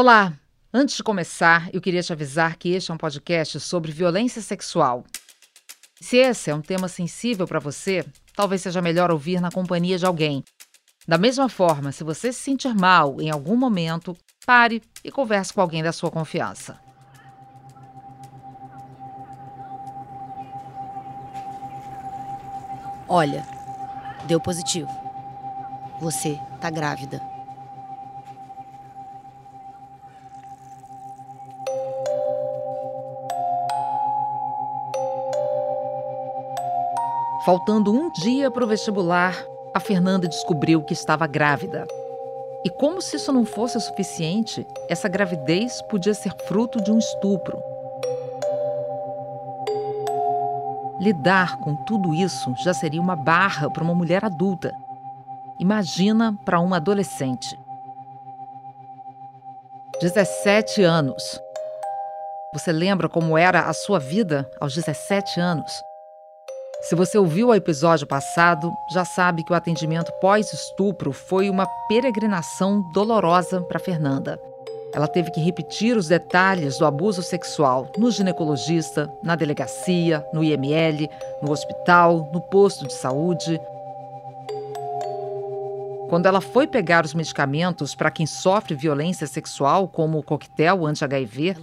Olá! Antes de começar, eu queria te avisar que este é um podcast sobre violência sexual. Se esse é um tema sensível para você, talvez seja melhor ouvir na companhia de alguém. Da mesma forma, se você se sentir mal em algum momento, pare e converse com alguém da sua confiança. Olha, deu positivo. Você tá grávida. Faltando um dia para o vestibular, a Fernanda descobriu que estava grávida. E como se isso não fosse o suficiente, essa gravidez podia ser fruto de um estupro. Lidar com tudo isso já seria uma barra para uma mulher adulta. Imagina para uma adolescente. 17 anos. Você lembra como era a sua vida aos 17 anos? Se você ouviu o episódio passado, já sabe que o atendimento pós-estupro foi uma peregrinação dolorosa para Fernanda. Ela teve que repetir os detalhes do abuso sexual no ginecologista, na delegacia, no IML, no hospital, no posto de saúde. Quando ela foi pegar os medicamentos para quem sofre violência sexual, como o coquetel anti-HIV,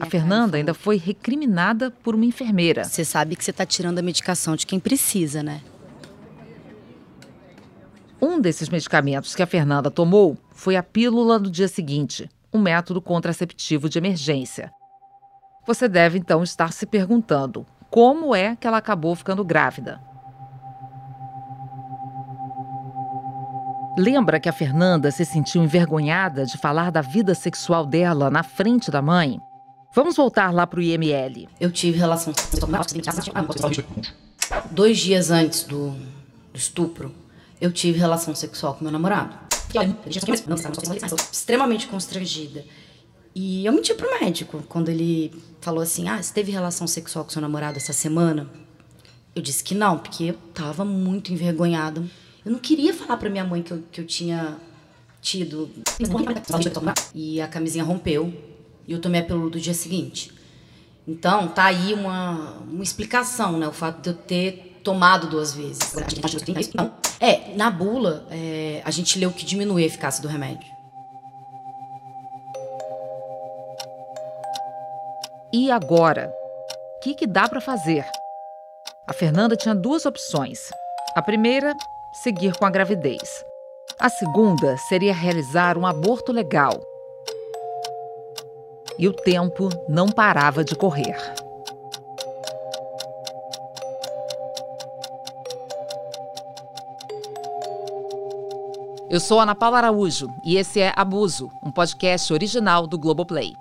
a Fernanda ainda foi recriminada por uma enfermeira. Você sabe que você está tirando a medicação de quem precisa, né? Um desses medicamentos que a Fernanda tomou foi a pílula do dia seguinte, um método contraceptivo de emergência. Você deve então estar se perguntando como é que ela acabou ficando grávida. Lembra que a Fernanda se sentiu envergonhada de falar da vida sexual dela na frente da mãe? Vamos voltar lá pro IML. Eu tive relação Dois dias antes do, do estupro, eu tive relação sexual com meu namorado. Extremamente constrangida. E eu menti pro médico quando ele falou assim: Ah, você teve relação sexual com seu namorado essa semana? Eu disse que não, porque eu tava muito envergonhada eu não queria falar pra minha mãe que eu, que eu tinha tido. E a camisinha rompeu. E eu tomei a pílula do dia seguinte. Então, tá aí uma, uma explicação, né? O fato de eu ter tomado duas vezes. É, na bula, é, a gente leu que diminui a eficácia do remédio. E agora? O que, que dá para fazer? A Fernanda tinha duas opções. A primeira seguir com a gravidez. A segunda seria realizar um aborto legal. E o tempo não parava de correr. Eu sou Ana Paula Araújo e esse é Abuso, um podcast original do Globoplay.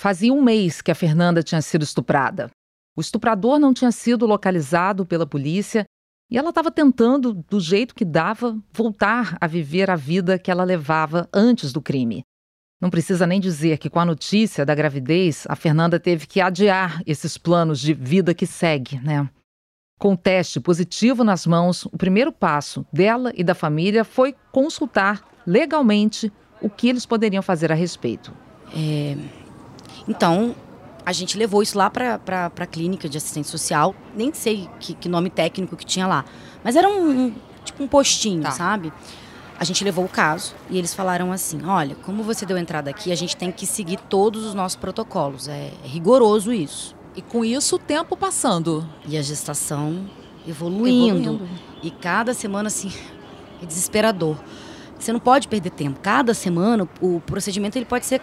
Fazia um mês que a Fernanda tinha sido estuprada. O estuprador não tinha sido localizado pela polícia e ela estava tentando, do jeito que dava, voltar a viver a vida que ela levava antes do crime. Não precisa nem dizer que, com a notícia da gravidez, a Fernanda teve que adiar esses planos de vida que segue, né? Com o teste positivo nas mãos, o primeiro passo dela e da família foi consultar legalmente o que eles poderiam fazer a respeito. É, então, a gente levou isso lá para a clínica de assistência social. Nem sei que, que, nome técnico que tinha lá. Mas era um, um tipo um postinho, tá. sabe? A gente levou o caso e eles falaram assim: olha, como você deu entrada aqui, a gente tem que seguir todos os nossos protocolos. É, é rigoroso isso. E com isso o tempo passando. E a gestação evoluindo. evoluindo. E cada semana, assim, é desesperador. Você não pode perder tempo. Cada semana o procedimento ele pode ser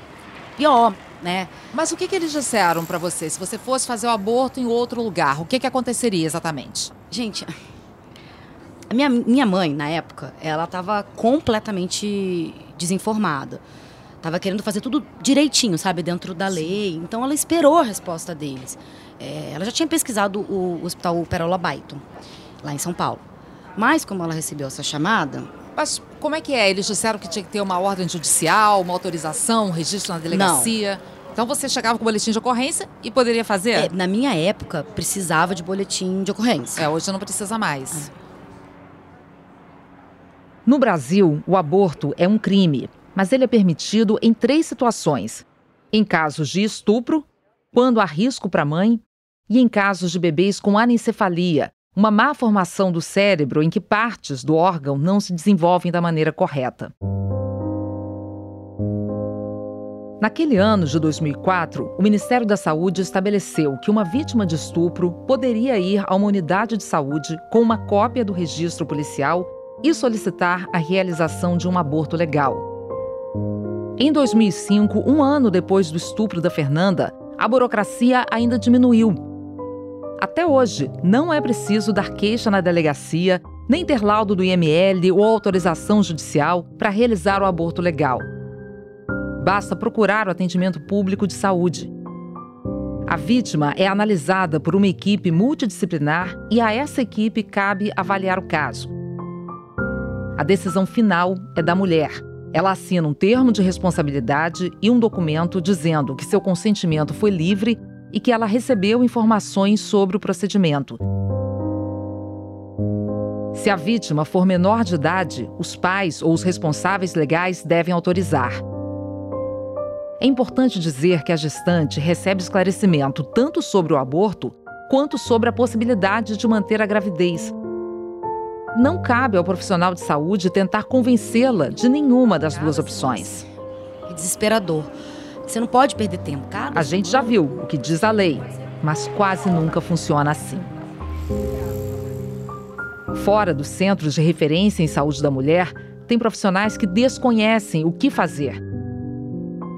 pior, né? Mas o que, que eles disseram para você? Se você fosse fazer o aborto em outro lugar, o que, que aconteceria exatamente? Gente, a minha, minha mãe, na época, ela estava completamente desinformada. Tava querendo fazer tudo direitinho, sabe, dentro da lei. Então ela esperou a resposta deles. É, ela já tinha pesquisado o, o Hospital Perola Baiton, lá em São Paulo. Mas como ela recebeu essa chamada, mas como é que é? Eles disseram que tinha que ter uma ordem judicial, uma autorização, um registro na delegacia. Não. Então você chegava com o boletim de ocorrência e poderia fazer? É, na minha época, precisava de boletim de ocorrência. É, hoje não precisa mais. É. No Brasil, o aborto é um crime, mas ele é permitido em três situações: em casos de estupro, quando há risco para a mãe, e em casos de bebês com anencefalia, uma má formação do cérebro em que partes do órgão não se desenvolvem da maneira correta. Naquele ano de 2004, o Ministério da Saúde estabeleceu que uma vítima de estupro poderia ir a uma unidade de saúde com uma cópia do registro policial e solicitar a realização de um aborto legal. Em 2005, um ano depois do estupro da Fernanda, a burocracia ainda diminuiu até hoje, não é preciso dar queixa na delegacia, nem ter laudo do IML ou autorização judicial para realizar o aborto legal. Basta procurar o atendimento público de saúde. A vítima é analisada por uma equipe multidisciplinar e a essa equipe cabe avaliar o caso. A decisão final é da mulher. Ela assina um termo de responsabilidade e um documento dizendo que seu consentimento foi livre e que ela recebeu informações sobre o procedimento. Se a vítima for menor de idade, os pais ou os responsáveis legais devem autorizar. É importante dizer que a gestante recebe esclarecimento tanto sobre o aborto quanto sobre a possibilidade de manter a gravidez. Não cabe ao profissional de saúde tentar convencê-la de nenhuma das duas opções. É desesperador. Você não pode perder tempo, cara. A gente já viu o que diz a lei, mas quase nunca funciona assim. Fora dos centros de referência em saúde da mulher, tem profissionais que desconhecem o que fazer.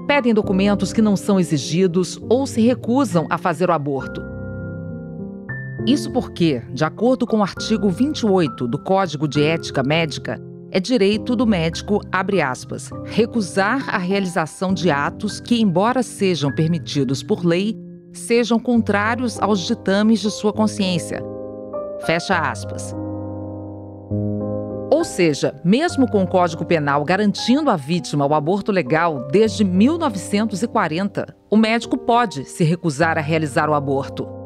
Pedem documentos que não são exigidos ou se recusam a fazer o aborto. Isso porque, de acordo com o artigo 28 do Código de Ética Médica, é direito do médico, abre aspas, recusar a realização de atos que, embora sejam permitidos por lei, sejam contrários aos ditames de sua consciência. Fecha aspas. Ou seja, mesmo com o Código Penal garantindo à vítima o aborto legal desde 1940, o médico pode se recusar a realizar o aborto.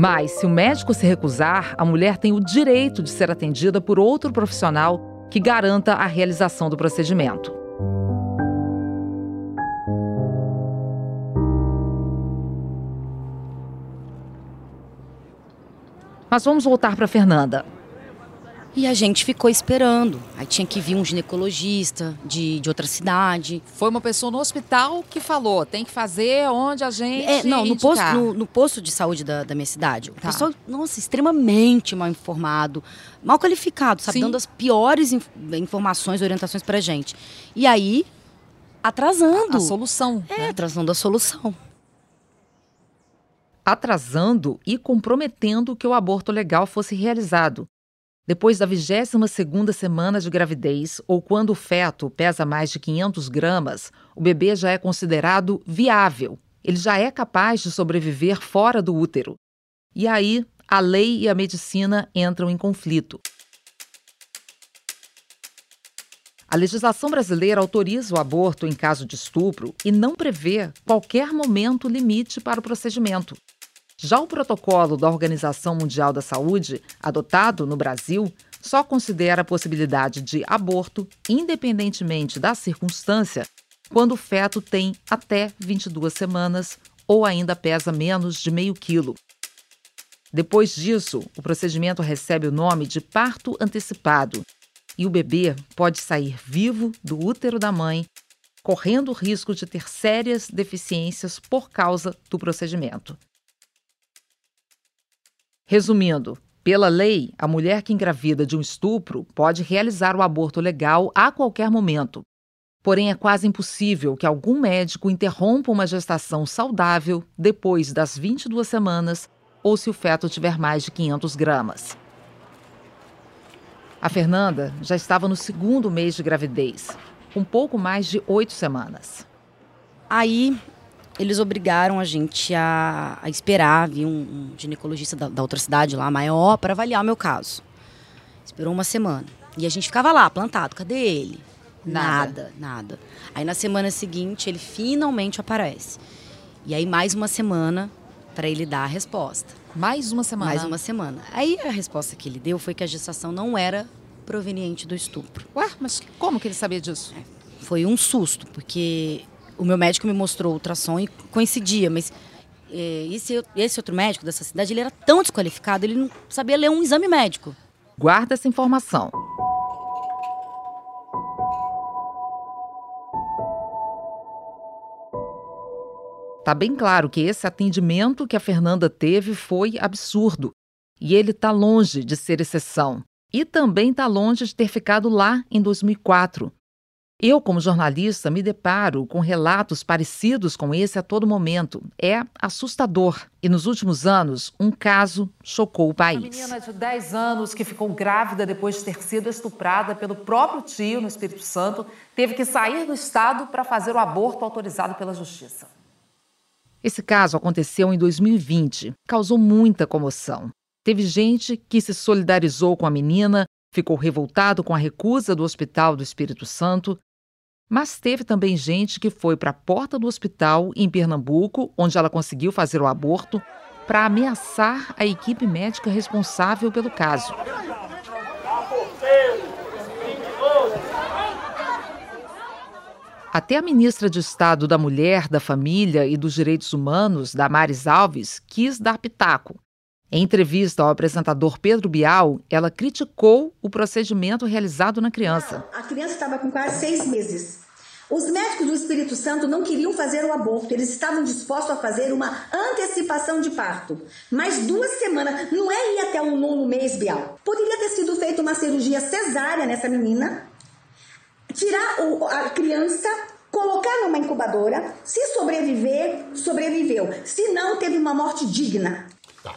Mas, se o médico se recusar, a mulher tem o direito de ser atendida por outro profissional que garanta a realização do procedimento. Mas vamos voltar para Fernanda. E a gente ficou esperando. Aí tinha que vir um ginecologista de, de outra cidade. Foi uma pessoa no hospital que falou: tem que fazer onde a gente. É, não, no posto, no, no, posto de saúde da, da minha cidade. O tá. pessoal, nossa, extremamente mal informado, mal qualificado, sabe? Sim. Dando as piores inf informações, orientações pra gente. E aí, atrasando. A, a solução. É, né? atrasando a solução atrasando e comprometendo que o aborto legal fosse realizado. Depois da 22ª semana de gravidez, ou quando o feto pesa mais de 500 gramas, o bebê já é considerado viável. Ele já é capaz de sobreviver fora do útero. E aí, a lei e a medicina entram em conflito. A legislação brasileira autoriza o aborto em caso de estupro e não prevê qualquer momento limite para o procedimento. Já o protocolo da Organização Mundial da Saúde, adotado no Brasil, só considera a possibilidade de aborto, independentemente da circunstância, quando o feto tem até 22 semanas ou ainda pesa menos de meio quilo. Depois disso, o procedimento recebe o nome de parto antecipado e o bebê pode sair vivo do útero da mãe, correndo o risco de ter sérias deficiências por causa do procedimento. Resumindo, pela lei, a mulher que engravida de um estupro pode realizar o aborto legal a qualquer momento. Porém, é quase impossível que algum médico interrompa uma gestação saudável depois das 22 semanas ou se o feto tiver mais de 500 gramas. A Fernanda já estava no segundo mês de gravidez, com pouco mais de oito semanas. Aí eles obrigaram a gente a, a esperar vir um, um ginecologista da, da, outra cidade lá, maior, para avaliar o meu caso. Esperou uma semana. E a gente ficava lá, plantado. Cadê ele? Nada. nada, nada. Aí na semana seguinte ele finalmente aparece. E aí mais uma semana para ele dar a resposta. Mais uma semana? Mais uma semana. Aí a resposta que ele deu foi que a gestação não era proveniente do estupro. Ué, mas como que ele sabia disso? É, foi um susto, porque o meu médico me mostrou o ultrassom e coincidia, mas é, esse, esse outro médico dessa cidade, ele era tão desqualificado, ele não sabia ler um exame médico. Guarda essa informação. Tá bem claro que esse atendimento que a Fernanda teve foi absurdo. E ele está longe de ser exceção. E também está longe de ter ficado lá em 2004. Eu, como jornalista, me deparo com relatos parecidos com esse a todo momento. É assustador. E nos últimos anos, um caso chocou o país. Uma menina de 10 anos que ficou grávida depois de ter sido estuprada pelo próprio tio no Espírito Santo teve que sair do estado para fazer o aborto autorizado pela justiça. Esse caso aconteceu em 2020, causou muita comoção. Teve gente que se solidarizou com a menina, ficou revoltado com a recusa do Hospital do Espírito Santo, mas teve também gente que foi para a porta do hospital em Pernambuco, onde ela conseguiu fazer o aborto, para ameaçar a equipe médica responsável pelo caso. Até a ministra de Estado da Mulher, da Família e dos Direitos Humanos, Damares Alves, quis dar pitaco. Em entrevista ao apresentador Pedro Bial, ela criticou o procedimento realizado na criança. A criança estava com quase seis meses. Os médicos do Espírito Santo não queriam fazer o aborto, eles estavam dispostos a fazer uma antecipação de parto. Mas duas semanas, não é ir até o nono mês, Bial. Poderia ter sido feita uma cirurgia cesárea nessa menina, tirar o, a criança, colocar numa incubadora. Se sobreviver, sobreviveu. Se não, teve uma morte digna. Tá.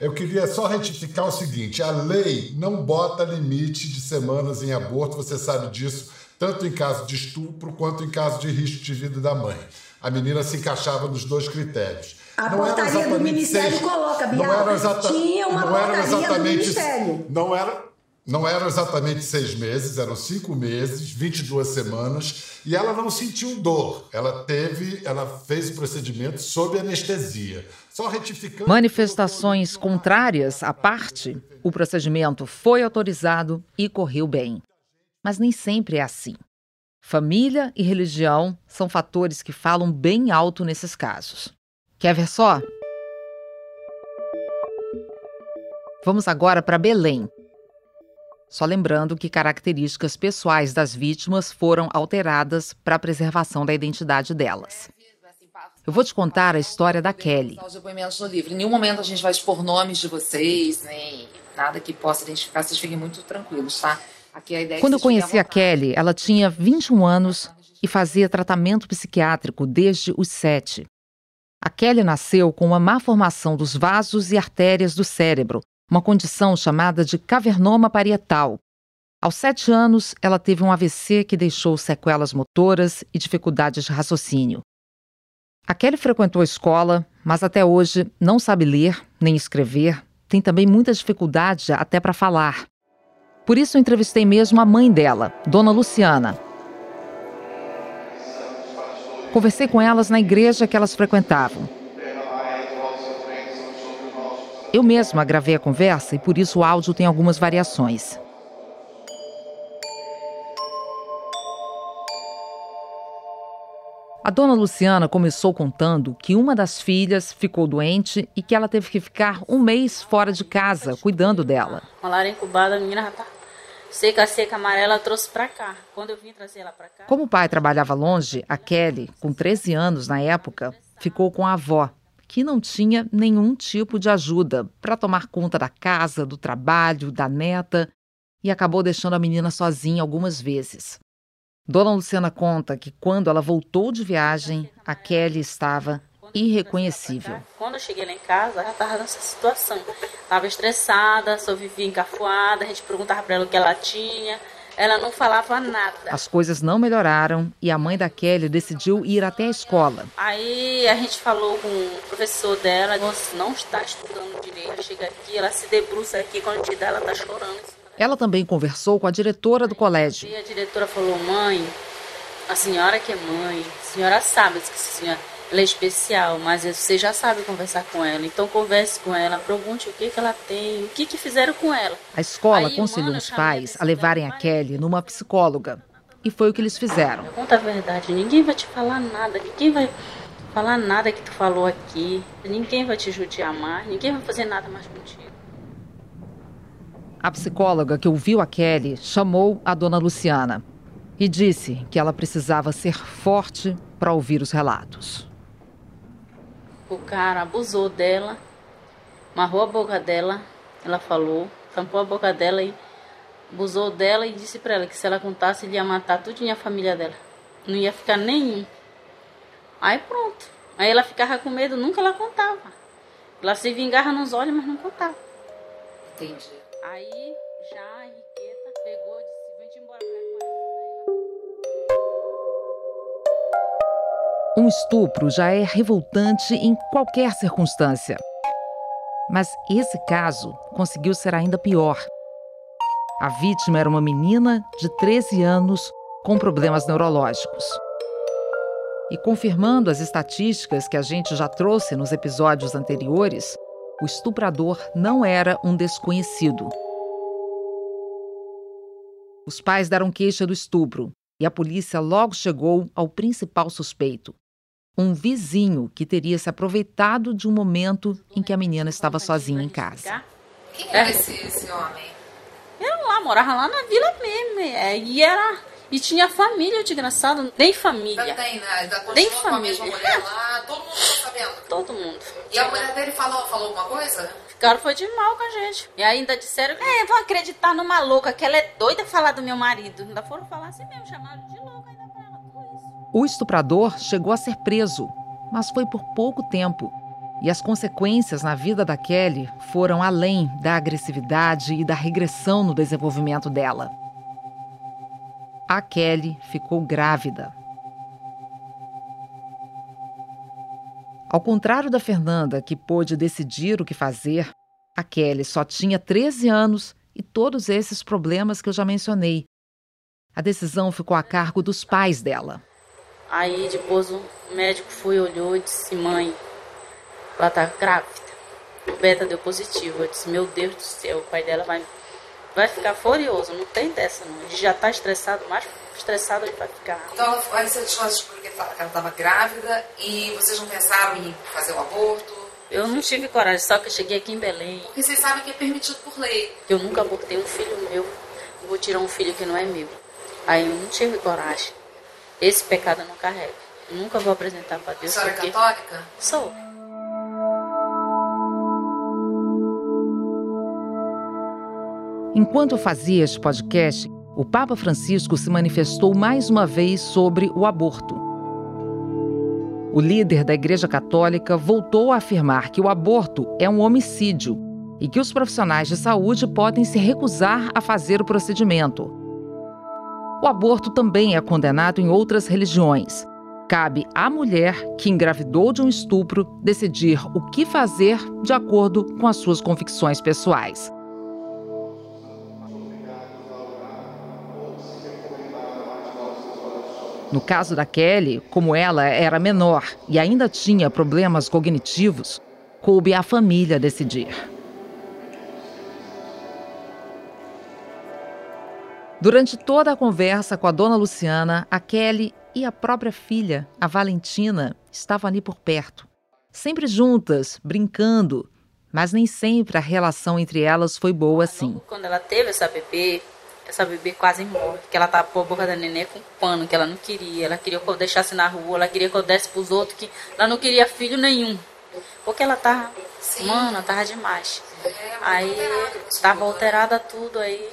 Eu queria só retificar o seguinte: a lei não bota limite de semanas em aborto, você sabe disso, tanto em caso de estupro quanto em caso de risco de vida da mãe. A menina se encaixava nos dois critérios. A não portaria do Ministério seis, coloca, Bial, não era exata, tinha uma não era exatamente, do Ministério. Não era, não eram exatamente seis meses, eram cinco meses, 22 semanas, e ela não sentiu dor. Ela teve, ela fez o procedimento sob anestesia. Só retificando. Manifestações contrárias à parte, o procedimento foi autorizado e correu bem. Mas nem sempre é assim. Família e religião são fatores que falam bem alto nesses casos. Quer ver só? Vamos agora para Belém, só lembrando que características pessoais das vítimas foram alteradas para a preservação da identidade delas. Eu vou te contar a história da Kelly. Os depoimentos no livro. Em nenhum momento a gente vai expor nomes de vocês, nem nada que possa identificar. Vocês fiquem muito tranquilos, tá? É Quando eu conheci a Kelly, ela tinha 21 anos e fazia tratamento psiquiátrico desde os 7. A Kelly nasceu com uma má formação dos vasos e artérias do cérebro, uma condição chamada de cavernoma parietal. Aos sete anos, ela teve um AVC que deixou sequelas motoras e dificuldades de raciocínio. A Kelly frequentou a escola, mas até hoje não sabe ler nem escrever, tem também muita dificuldade até para falar. Por isso, entrevistei mesmo a mãe dela, Dona Luciana. Conversei com elas na igreja que elas frequentavam. Eu mesma gravei a conversa e por isso o áudio tem algumas variações. A dona Luciana começou contando que uma das filhas ficou doente e que ela teve que ficar um mês fora de casa, cuidando dela. Malária incubada, a menina já tá seca, seca, amarela, trouxe pra cá. Quando eu vim trazer ela pra cá... Como o pai trabalhava longe, a Kelly, com 13 anos na época, ficou com a avó, que não tinha nenhum tipo de ajuda para tomar conta da casa, do trabalho, da neta, e acabou deixando a menina sozinha algumas vezes. Dona Luciana conta que quando ela voltou de viagem, a Kelly estava irreconhecível. Quando eu cheguei lá em casa, ela estava nessa situação. Estava estressada, só vivia encafuada, a gente perguntava para ela o que ela tinha. Ela não falava nada. As coisas não melhoraram e a mãe da Kelly decidiu ir até a escola. Aí a gente falou com o professor dela, você não está estudando direito. Ela chega aqui, ela se debruça aqui, quando gente dá, ela está chorando. Ela também conversou com a diretora do colégio. E a diretora falou, mãe, a senhora que é mãe, a senhora sabe que a senhora ela é especial, mas você já sabe conversar com ela. Então converse com ela, pergunte o que, que ela tem, o que, que fizeram com ela. A escola Aí, aconselhou os pais a levarem a Kelly numa psicóloga. E foi o que eles fizeram. Conta a verdade, ninguém vai te falar nada, ninguém vai falar nada que tu falou aqui, ninguém vai te judiar mais, ninguém vai fazer nada mais contigo. A psicóloga que ouviu a Kelly chamou a dona Luciana e disse que ela precisava ser forte para ouvir os relatos. O cara abusou dela, amarrou a boca dela, ela falou, tampou a boca dela e abusou dela e disse para ela que se ela contasse ele ia matar tudinho a família dela. Não ia ficar nenhum. Aí pronto. Aí ela ficava com medo, nunca ela contava. Ela se vingava nos olhos, mas não contava. Entendi. Aí Um estupro já é revoltante em qualquer circunstância. Mas esse caso conseguiu ser ainda pior. A vítima era uma menina de 13 anos com problemas neurológicos. E confirmando as estatísticas que a gente já trouxe nos episódios anteriores, o estuprador não era um desconhecido. Os pais deram queixa do estupro e a polícia logo chegou ao principal suspeito, um vizinho que teria se aproveitado de um momento em que a menina estava sozinha em casa. Quem era esse, esse homem? Era lá, morava lá na vila mesmo. É, e era. E tinha família, desgraçado. Nem família. Tem, né? Nem família. Com a mulher lá, todo mundo tá sabendo. Todo mundo. E a mulher dele falou, falou alguma coisa? Ficaram foi de mal com a gente. E ainda disseram, é, vão acreditar numa louca, que ela é doida falar do meu marido. Ainda foram falar assim mesmo, chamaram de louca. O estuprador chegou a ser preso, mas foi por pouco tempo. E as consequências na vida da Kelly foram além da agressividade e da regressão no desenvolvimento dela. A Kelly ficou grávida. Ao contrário da Fernanda, que pôde decidir o que fazer, a Kelly só tinha 13 anos e todos esses problemas que eu já mencionei. A decisão ficou a cargo dos pais dela. Aí depois o médico foi, olhou e disse, mãe, ela tá grávida. O beta deu positivo. Eu disse, meu Deus do céu, o pai dela vai, vai ficar furioso. Não tem dessa não. Ele já tá estressado, mais estressado ele vai ficar. Então aí você descobriu que ela estava grávida e vocês não pensaram em fazer o aborto? Eu não tive coragem, só que eu cheguei aqui em Belém. Porque vocês sabem que é permitido por lei. Eu nunca abortei um filho meu. Eu vou tirar um filho que não é meu. Aí eu não tive coragem. Esse pecado eu não carrego. Eu nunca vou apresentar para Deus. A senhora é católica? Sou. Enquanto eu fazia este podcast, o Papa Francisco se manifestou mais uma vez sobre o aborto. O líder da Igreja Católica voltou a afirmar que o aborto é um homicídio e que os profissionais de saúde podem se recusar a fazer o procedimento. O aborto também é condenado em outras religiões. Cabe à mulher que engravidou de um estupro decidir o que fazer de acordo com as suas convicções pessoais. No caso da Kelly, como ela era menor e ainda tinha problemas cognitivos, coube à família decidir. Durante toda a conversa com a dona Luciana, a Kelly e a própria filha, a Valentina, estavam ali por perto. Sempre juntas, brincando, mas nem sempre a relação entre elas foi boa assim. Quando ela teve essa bebê, essa bebê quase morre, que ela tapou a boca da neném com pano, que ela não queria. Ela queria que eu deixasse na rua, ela queria que eu desse pros outros, que ela não queria filho nenhum. Porque ela tava, Sim. mano, tava demais. É, aí, tava alterada tudo aí.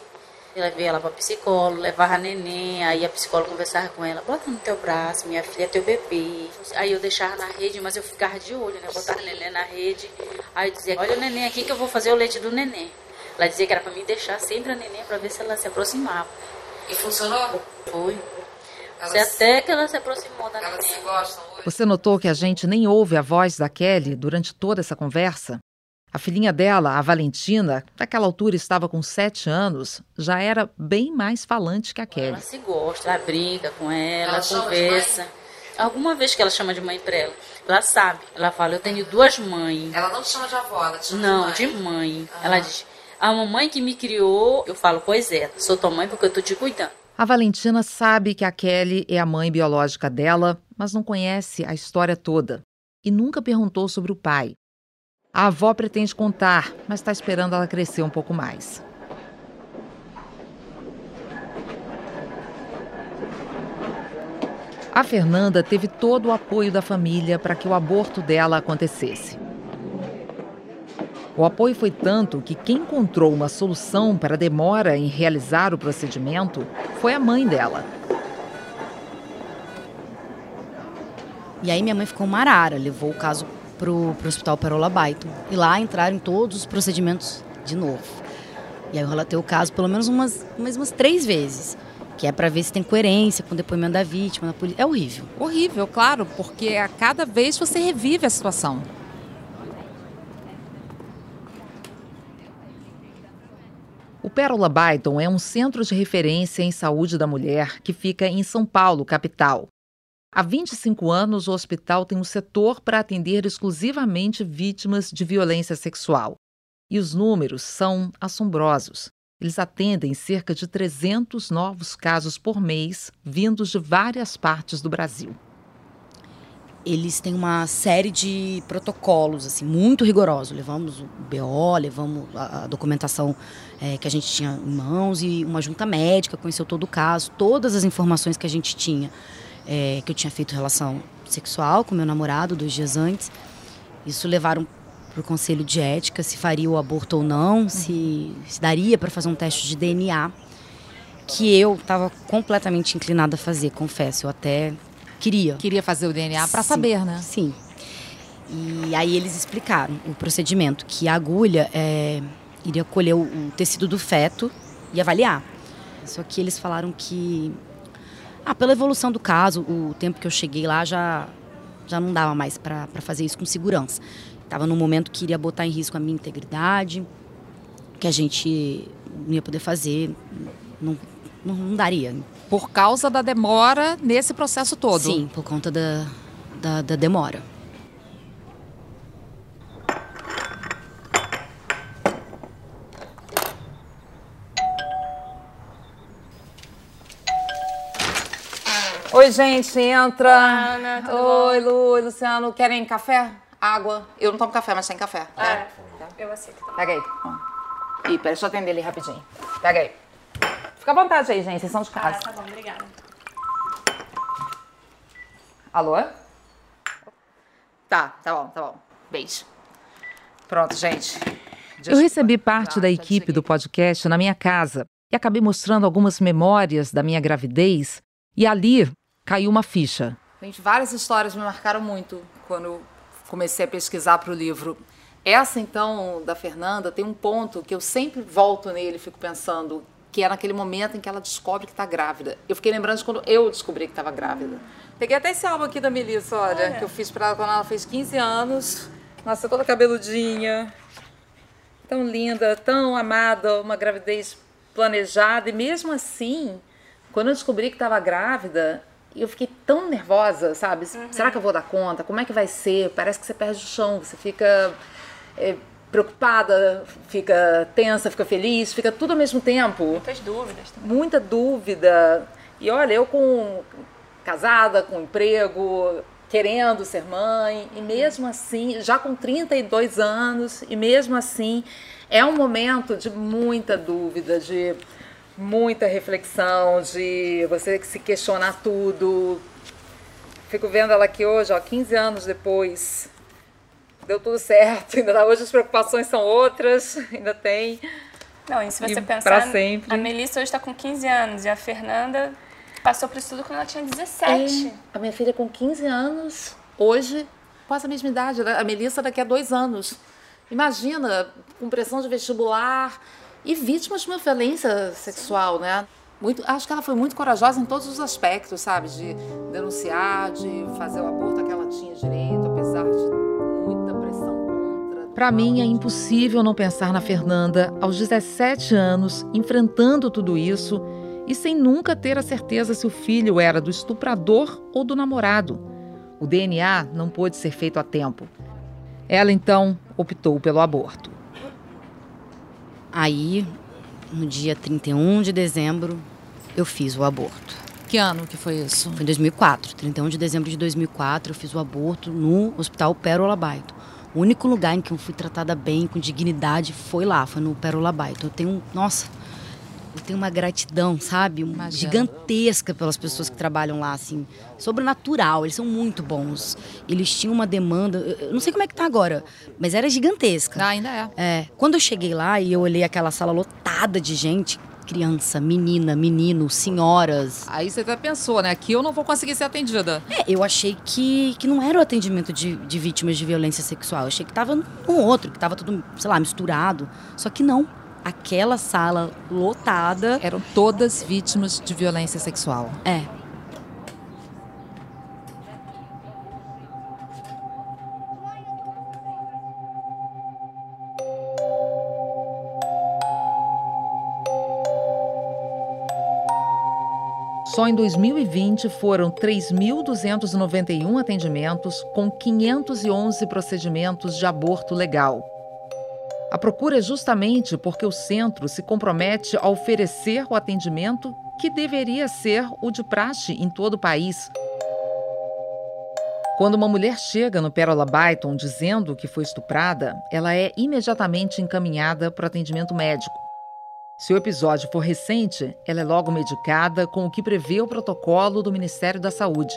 Eu levei ela para psicólogo, levava a neném, aí a psicóloga conversava com ela, bota no teu braço, minha filha é teu bebê. Aí eu deixava na rede, mas eu ficava de olho, né? Eu botava a neném na rede, aí eu dizia, olha o neném aqui que eu vou fazer o leite do neném. Ela dizia que era para mim deixar sempre a neném para ver se ela se aproximava. E funcionou? Foi. Elas, Até que ela se aproximou da elas neném. se gostam hoje? Você notou que a gente nem ouve a voz da Kelly durante toda essa conversa? A filhinha dela, a Valentina, naquela altura estava com sete anos, já era bem mais falante que a Kelly. Ela se gosta, ela brinca com ela, Ela de conversa. Alguma vez que ela chama de mãe pra ela, ela sabe. Ela fala, eu tenho duas mães. Ela não te chama de avó, ela te chama Não, de de mãe. mãe. Ah. Ela diz, a mamãe que me criou, eu falo, pois é, sou tua mãe porque eu tô te cuidando. A Valentina sabe que a Kelly é a mãe biológica dela, mas não conhece a história toda e nunca perguntou sobre o pai. A avó pretende contar, mas está esperando ela crescer um pouco mais. A Fernanda teve todo o apoio da família para que o aborto dela acontecesse. O apoio foi tanto que quem encontrou uma solução para a demora em realizar o procedimento foi a mãe dela. E aí minha mãe ficou marara, levou o caso pro, pro hospital Perola Baito. E lá entraram em todos os procedimentos de novo. E aí eu relatei o caso pelo menos umas, umas, umas três vezes. Que é para ver se tem coerência com o depoimento da vítima, da polícia. É horrível. Horrível, claro, porque a cada vez você revive a situação. O Pérola Byton é um centro de referência em saúde da mulher que fica em São Paulo, capital. Há 25 anos, o hospital tem um setor para atender exclusivamente vítimas de violência sexual. E os números são assombrosos. Eles atendem cerca de 300 novos casos por mês, vindos de várias partes do Brasil. Eles têm uma série de protocolos assim muito rigorosos. Levamos o BO, levamos a, documentação é, que a gente tinha em mãos e uma junta médica conheceu todo o caso, todas as informações que a gente tinha, é, que eu tinha feito relação sexual com meu namorado dois dias antes. Isso levaram para o conselho de ética se faria o aborto ou não, se, se daria para fazer um teste de DNA, que eu estava completamente inclinada a fazer, confesso. Eu até queria. Queria fazer o DNA para saber, né? Sim. E aí eles explicaram o procedimento, que a agulha é, iria colher o, o tecido do feto e avaliar. Só que eles falaram que, ah, pela evolução do caso, o tempo que eu cheguei lá já, já não dava mais para fazer isso com segurança. Estava num momento que iria botar em risco a minha integridade, que a gente não ia poder fazer, não, não, não daria. Por causa da demora nesse processo todo. Sim, por conta da, da, da demora. Oi, gente, entra. Ana, Oi, Lu, Oi, Luciano. Querem café? Água? Eu não tomo café, mas tem café. É, Eu aceito. Pega aí. Ih, pera, deixa eu atender ele rapidinho. Pega aí. Fica à vontade aí, gente. Vocês são de casa. tá bom, obrigada. Alô? Tá, tá bom, tá bom. Beijo. Pronto, gente. Eu recebi parte da equipe do podcast na minha casa e acabei mostrando algumas memórias da minha gravidez e ali caiu uma ficha. Gente, várias histórias me marcaram muito quando comecei a pesquisar para o livro. Essa, então, da Fernanda, tem um ponto que eu sempre volto nele e fico pensando, que é naquele momento em que ela descobre que está grávida. Eu fiquei lembrando de quando eu descobri que estava grávida. Peguei até esse álbum aqui da Melissa, olha, que eu fiz para ela quando ela fez 15 anos. Nossa, toda cabeludinha. Tão linda, tão amada, uma gravidez planejada. E mesmo assim, quando eu descobri que estava grávida, eu fiquei tão nervosa, sabe? Será que eu vou dar conta? Como é que vai ser? Parece que você perde o chão, você fica é, preocupada, fica tensa, fica feliz, fica tudo ao mesmo tempo. Muitas dúvidas também. Muita dúvida. E olha, eu com casada, com emprego, querendo ser mãe, e mesmo assim, já com 32 anos, e mesmo assim, é um momento de muita dúvida, de muita reflexão, de você se questionar tudo. Fico vendo ela aqui hoje, ó, 15 anos depois. Deu tudo certo, ainda hoje as preocupações são outras, ainda tem. Não, e se você E pensar, pra sempre. a Melissa hoje está com 15 anos e a Fernanda passou por isso tudo quando ela tinha 17. É, a minha filha com 15 anos, hoje, quase a mesma idade. né? A Melissa daqui a dois anos. Imagina, com pressão de vestibular e vítimas de uma violência sexual, né? Muito, acho que ela foi muito corajosa em todos os aspectos, sabe? De denunciar, de fazer o aborto que ela tinha direito, apesar de muita pressão contra. Para mim é impossível não pensar na Fernanda aos 17 anos, enfrentando tudo isso e sem nunca ter a certeza se o filho era do estuprador ou do namorado. O DNA não pôde ser feito a tempo. Ela então optou pelo aborto. Aí, no dia 31 de dezembro, eu fiz o aborto. Que ano que foi isso? Foi em 2004, 31 de dezembro de 2004, eu fiz o aborto no Hospital Pérola Baito. O único lugar em que eu fui tratada bem, com dignidade, foi lá, foi no Pérola Baito. Eu tenho, nossa, eu tenho uma gratidão, sabe? Uma gigantesca pelas pessoas que trabalham lá, assim. Sobrenatural, eles são muito bons. Eles tinham uma demanda, eu não sei como é que tá agora, mas era gigantesca. Ah, ainda é. É, quando eu cheguei lá e eu olhei aquela sala lotada de gente, criança, menina, menino, senhoras. Aí você até pensou, né? Aqui eu não vou conseguir ser atendida. É, eu achei que, que não era o atendimento de, de vítimas de violência sexual. Eu achei que tava no outro, que tava tudo, sei lá, misturado. Só que não. Aquela sala lotada. Eram todas vítimas de violência sexual. É. Só em 2020 foram 3.291 atendimentos, com 511 procedimentos de aborto legal. A procura é justamente porque o centro se compromete a oferecer o atendimento que deveria ser o de praxe em todo o país. Quando uma mulher chega no Pérola Byton dizendo que foi estuprada, ela é imediatamente encaminhada para o atendimento médico. Se o episódio for recente, ela é logo medicada com o que prevê o protocolo do Ministério da Saúde.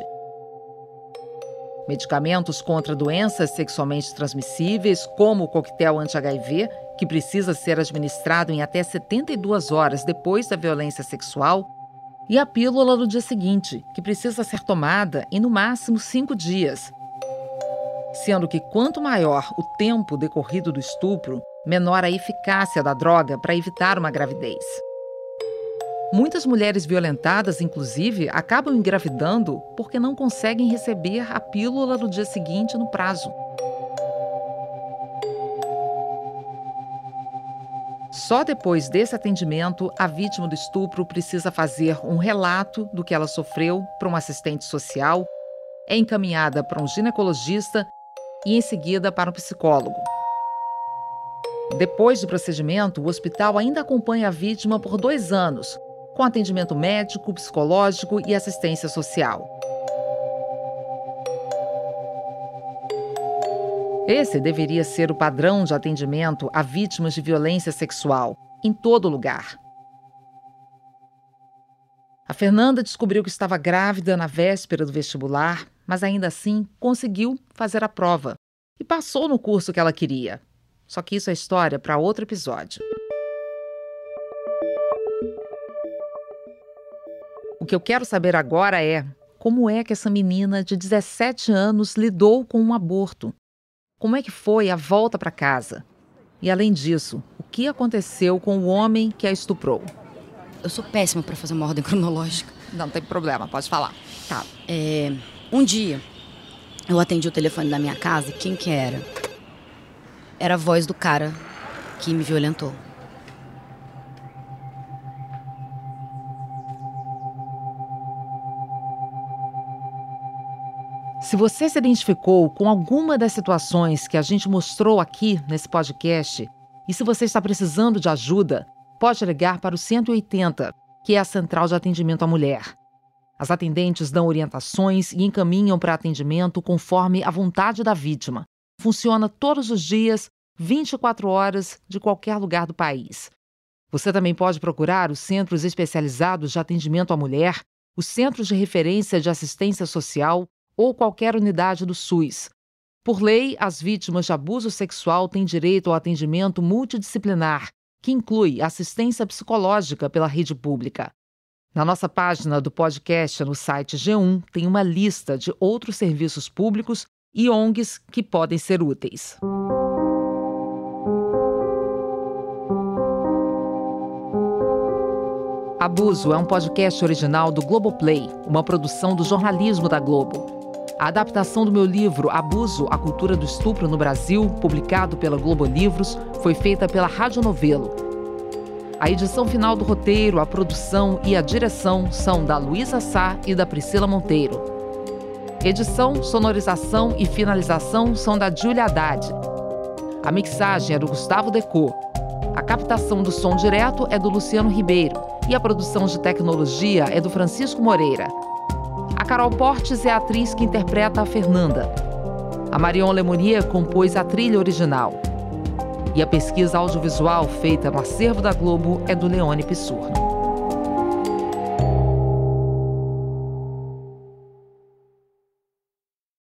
Medicamentos contra doenças sexualmente transmissíveis, como o coquetel anti-HIV, que precisa ser administrado em até 72 horas depois da violência sexual, e a pílula do dia seguinte, que precisa ser tomada em no máximo cinco dias. Sendo que quanto maior o tempo decorrido do estupro, menor a eficácia da droga para evitar uma gravidez. Muitas mulheres violentadas, inclusive, acabam engravidando porque não conseguem receber a pílula do dia seguinte no prazo. Só depois desse atendimento, a vítima do estupro precisa fazer um relato do que ela sofreu para um assistente social, é encaminhada para um ginecologista e, em seguida, para um psicólogo. Depois do procedimento, o hospital ainda acompanha a vítima por dois anos, com atendimento médico, psicológico e assistência social. Esse deveria ser o padrão de atendimento a vítimas de violência sexual, em todo lugar. A Fernanda descobriu que estava grávida na véspera do vestibular, mas ainda assim conseguiu fazer a prova e passou no curso que ela queria. Só que isso é história para outro episódio. O que eu quero saber agora é como é que essa menina de 17 anos lidou com um aborto? Como é que foi a volta para casa? E além disso, o que aconteceu com o homem que a estuprou? Eu sou péssima para fazer uma ordem cronológica. Não tem problema, pode falar. Tá. É, um dia, eu atendi o telefone da minha casa e quem que era? Era a voz do cara que me violentou. Se você se identificou com alguma das situações que a gente mostrou aqui nesse podcast, e se você está precisando de ajuda, pode ligar para o 180, que é a central de atendimento à mulher. As atendentes dão orientações e encaminham para atendimento conforme a vontade da vítima. Funciona todos os dias, 24 horas, de qualquer lugar do país. Você também pode procurar os centros especializados de atendimento à mulher, os centros de referência de assistência social ou qualquer unidade do SUS. Por lei, as vítimas de abuso sexual têm direito ao atendimento multidisciplinar, que inclui assistência psicológica pela rede pública. Na nossa página do podcast no site G1 tem uma lista de outros serviços públicos e ONGs que podem ser úteis. Abuso é um podcast original do Globoplay, uma produção do jornalismo da Globo. A adaptação do meu livro Abuso, a cultura do estupro no Brasil, publicado pela Globo Livros, foi feita pela Rádio Novelo. A edição final do roteiro, a produção e a direção são da Luísa Sá e da Priscila Monteiro. Edição, sonorização e finalização são da Julia Haddad. A mixagem é do Gustavo Decô. A captação do som direto é do Luciano Ribeiro e a produção de tecnologia é do Francisco Moreira. A Carol Portes é a atriz que interpreta a Fernanda. A Marion Lemonia compôs a trilha original. E a pesquisa audiovisual feita no acervo da Globo é do Leone Pissurno.